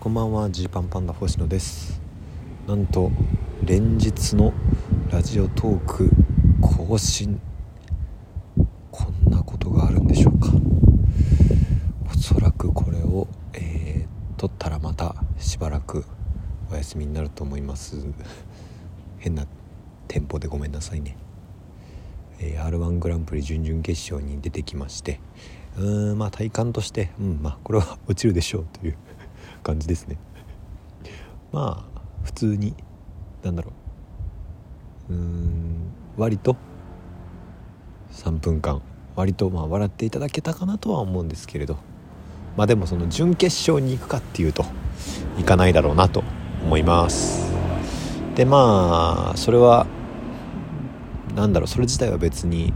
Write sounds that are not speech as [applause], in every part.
こんばんはジーパンパンダ星野です。なんと連日のラジオトーク更新。こんなことがあるんでしょうか。おそらくこれを、えー、撮ったらまたしばらくお休みになると思います。変なテンポでごめんなさいね、えー、r 1グランプリ準々決勝に出てきまして。うーんまあ体感としてうんまあこれは落ちるでしょうという感じですね。[laughs] まあ普通になんだろう。うーん割と3分間。割とまあ笑っていただけたかなとは思うんですけれど。まあでもその準決勝に行くかっていうと行かないだろうなと思います。でまあそれはなんだろうそれ自体は別に、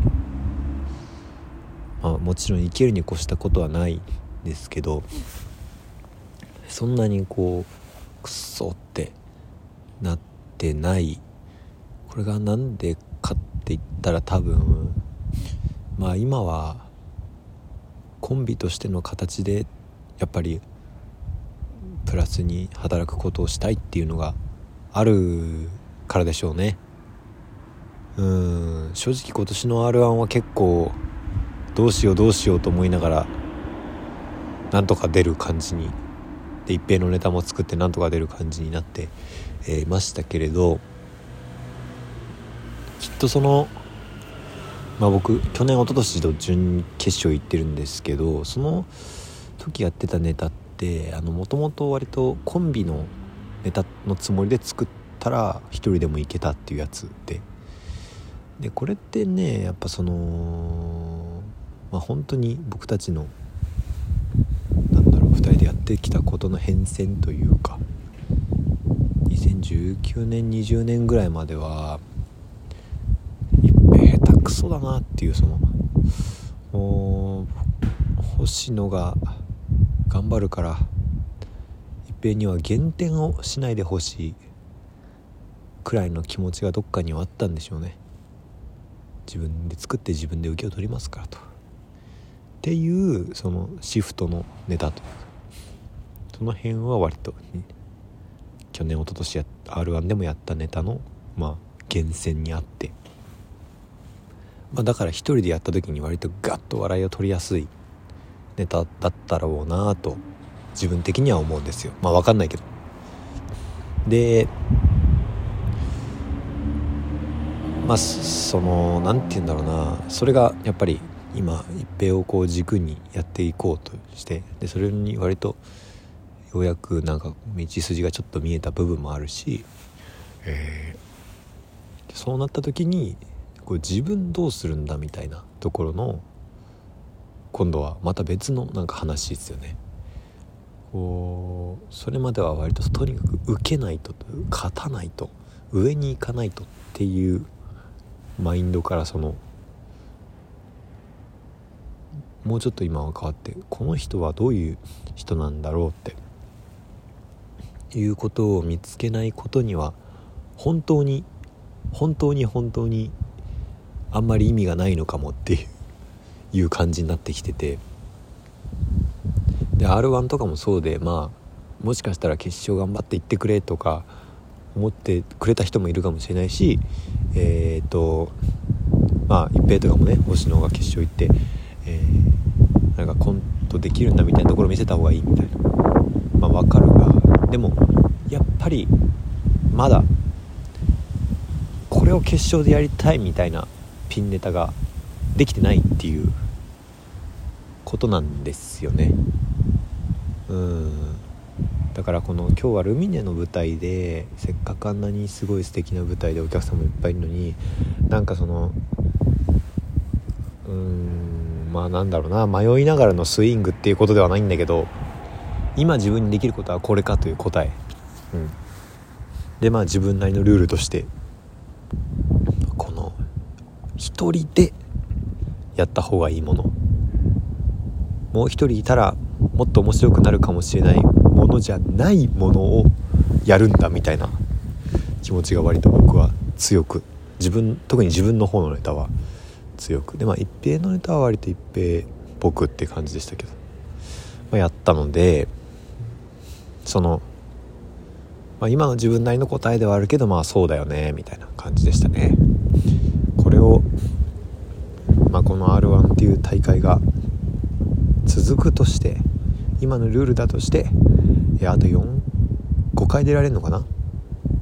まあ、もちろん行けるに越したことはないですけどそんなにこうクソってなってないこれが何でかって言ったら多分まあ今はコンビとしての形でやっぱりプラスに働くことをしたいっていうのがあるからでしょうね。うん正直今年の r 1は結構どうしようどうしようと思いながらなんとか出る感じにで一平のネタも作ってなんとか出る感じになってい、え、ましたけれどきっとそのまあ僕去年一昨年と準決勝行ってるんですけどその時やってたネタってもともと割とコンビのネタのつもりで作ったら一人でもいけたっていうやつで。でこれってねやっぱそのまあ本当に僕たちの人でやってきたことの変遷というか2019年20年ぐらいまでは一平下手くそだなっていうその星野が頑張るから一平には減点をしないでほしいくらいの気持ちがどっかにはあったんでしょうね。自分で作って自分で受けを取りますからと。っていうそのシフトのネタというか。その辺は割と、去年一昨年や r 1でもやったネタのまあ源泉にあって、まあ、だから一人でやった時に割とガッと笑いを取りやすいネタだったろうなと自分的には思うんですよ。まあ分かんないけど。でまあその何て言うんだろうな。それがやっぱり今一平をこう軸にやっていこうとしてでそれに割とようやくなんか道筋がちょっと見えた部分もあるし、えー、そうなった時にこう自分どうするんだみたいなところの今度はまた別のなんか話ですよね。こうそれまでは割ととにかく受けないと勝たないと上に行かないとっていうマインドからそのもうちょっと今は変わってこの人はどういう人なんだろうっていうことを見つけないことには本当に本当に本当にあんまり意味がないのかもっていう感じになってきてて。で r 1とかもそうでまあもしかしたら決勝頑張っていってくれとか思ってくれた人もいるかもしれないしえっ、とまあ一平とかもね星野が決勝行って、えー、なんかコントできるんだみたいなところ見せた方がいいみたいな。まあ分かるがでもやっぱりまだこれを決勝でやりたいみたいなピンネタができてないっていうことなんですよね。うん。だからこの今日はルミネの舞台でせっかくあんなにすごい素敵な舞台でお客さんもいっぱいいるのになんかそのうーんまあなんだろうな迷いながらのスイングっていうことではないんだけど今自分にできることはこれかという答え、うん、でまあ自分なりのルールとしてこの一人でやった方がいいもの。もう一人いたらもっと面白くなるかもしれないものじゃないものをやるんだみたいな気持ちが割と僕は強く。自分特に自分の方のネタは強く。でまあ一平のネタは割と一平僕って感じでしたけど、まあ、やったのでその、まあ、今の自分なりの答えではあるけどまあそうだよねみたいな感じでしたね。これを、まあ、この r 1っていう大会が続くとして今のルールだとしてあと45回出られるのかな？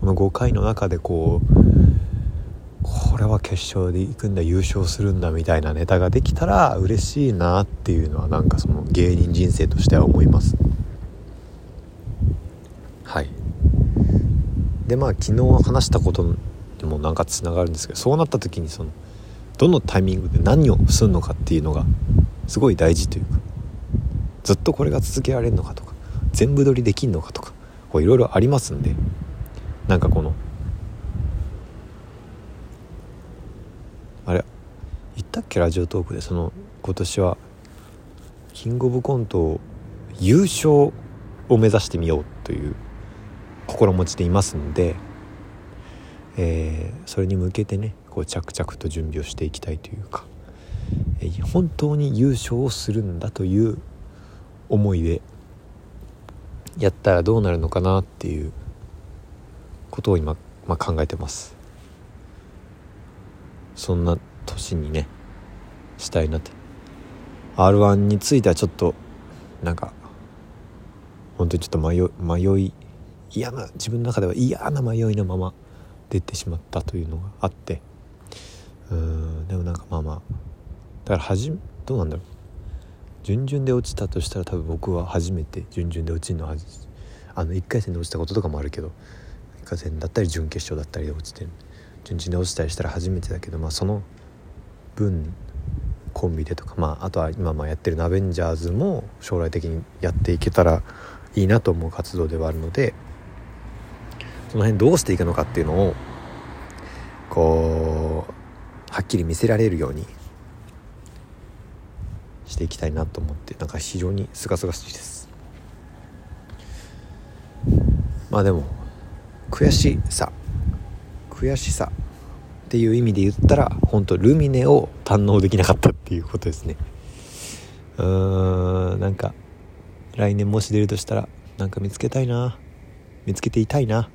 この5回の中でこうこれは決勝で行くんだ優勝するんだみたいなネタができたら嬉しいなっていうのはなんかその芸人人生としては思いますはいでまあ昨日話したことにもなんかつながるんですけどそうなった時にそのどのタイミングで何をするのかっていうのがすごい大事というかずっとこれが続けられるのかとか全部撮りできんのかとかいろいろありますんでなんかこのあれ言ったっけ？ラジオトークでその今年はキングオブコント優勝を目指してみようという心持ちでいますんで、えー、それに向けてねこう着々と準備をしていきたいというか、えー、本当に優勝をするんだという思いでやったらどうなるのかなっていうことを今、まあ、考えてます。そんな年にねしたいなって。r 1についてはちょっとなんか本当にちょっと迷迷い嫌な自分の中では嫌な迷いのまま出てしまったというのがあって。うんでもなんかまあまあだからはじどうなんだろう。準々で落ちたとしたら多分僕は初めて準々で落ちるのはあの1回戦で落ちたこととかもあるけど1回戦だったり準決勝だったりで落ちて準々で落ちたりしたら初めてだけどまあその分コンビでとかまああとは今まあやってるナベンジャーズも将来的にやっていけたらいいなと思う活動ではあるのでその辺どうしていくのかっていうのをこうはっきり見せられるようにしていきたいなと思ってなんか非常にすがすがしいです。まあでも悔しさ悔しさっていう意味で言ったら本当ルミネを堪能できなかったっていうことですね。うーんなんか来年もし出るとしたらなんか見つけたいな見つけていたいな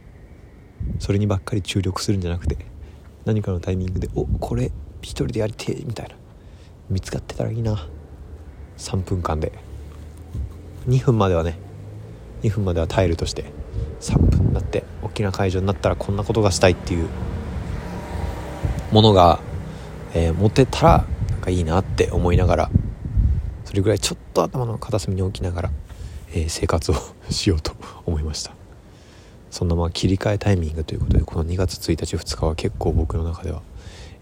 それにばっかり注力するんじゃなくて何かのタイミングで「おこれ一人でやりてえ」みたいな。見つかってたらいいな。3分間で。2分まではね2分までは耐えるとして3分になって大きな会場になったらこんなことがしたいっていうものが、えー、持てたらなんかいいなって思いながらそれぐらいちょっと頭の片隅に置きながら、えー、生活を [laughs] しようと思いました。そんなまあ切り替えタイミングということでこの2月1日2日は結構僕の中では、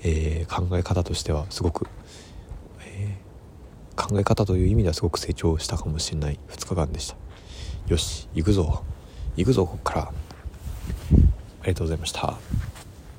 えー、考え方としてはすごく考え方という意味ではすごく成長したかもしれない2日間でした。よし行くぞ。行くぞこっから。ありがとうございました。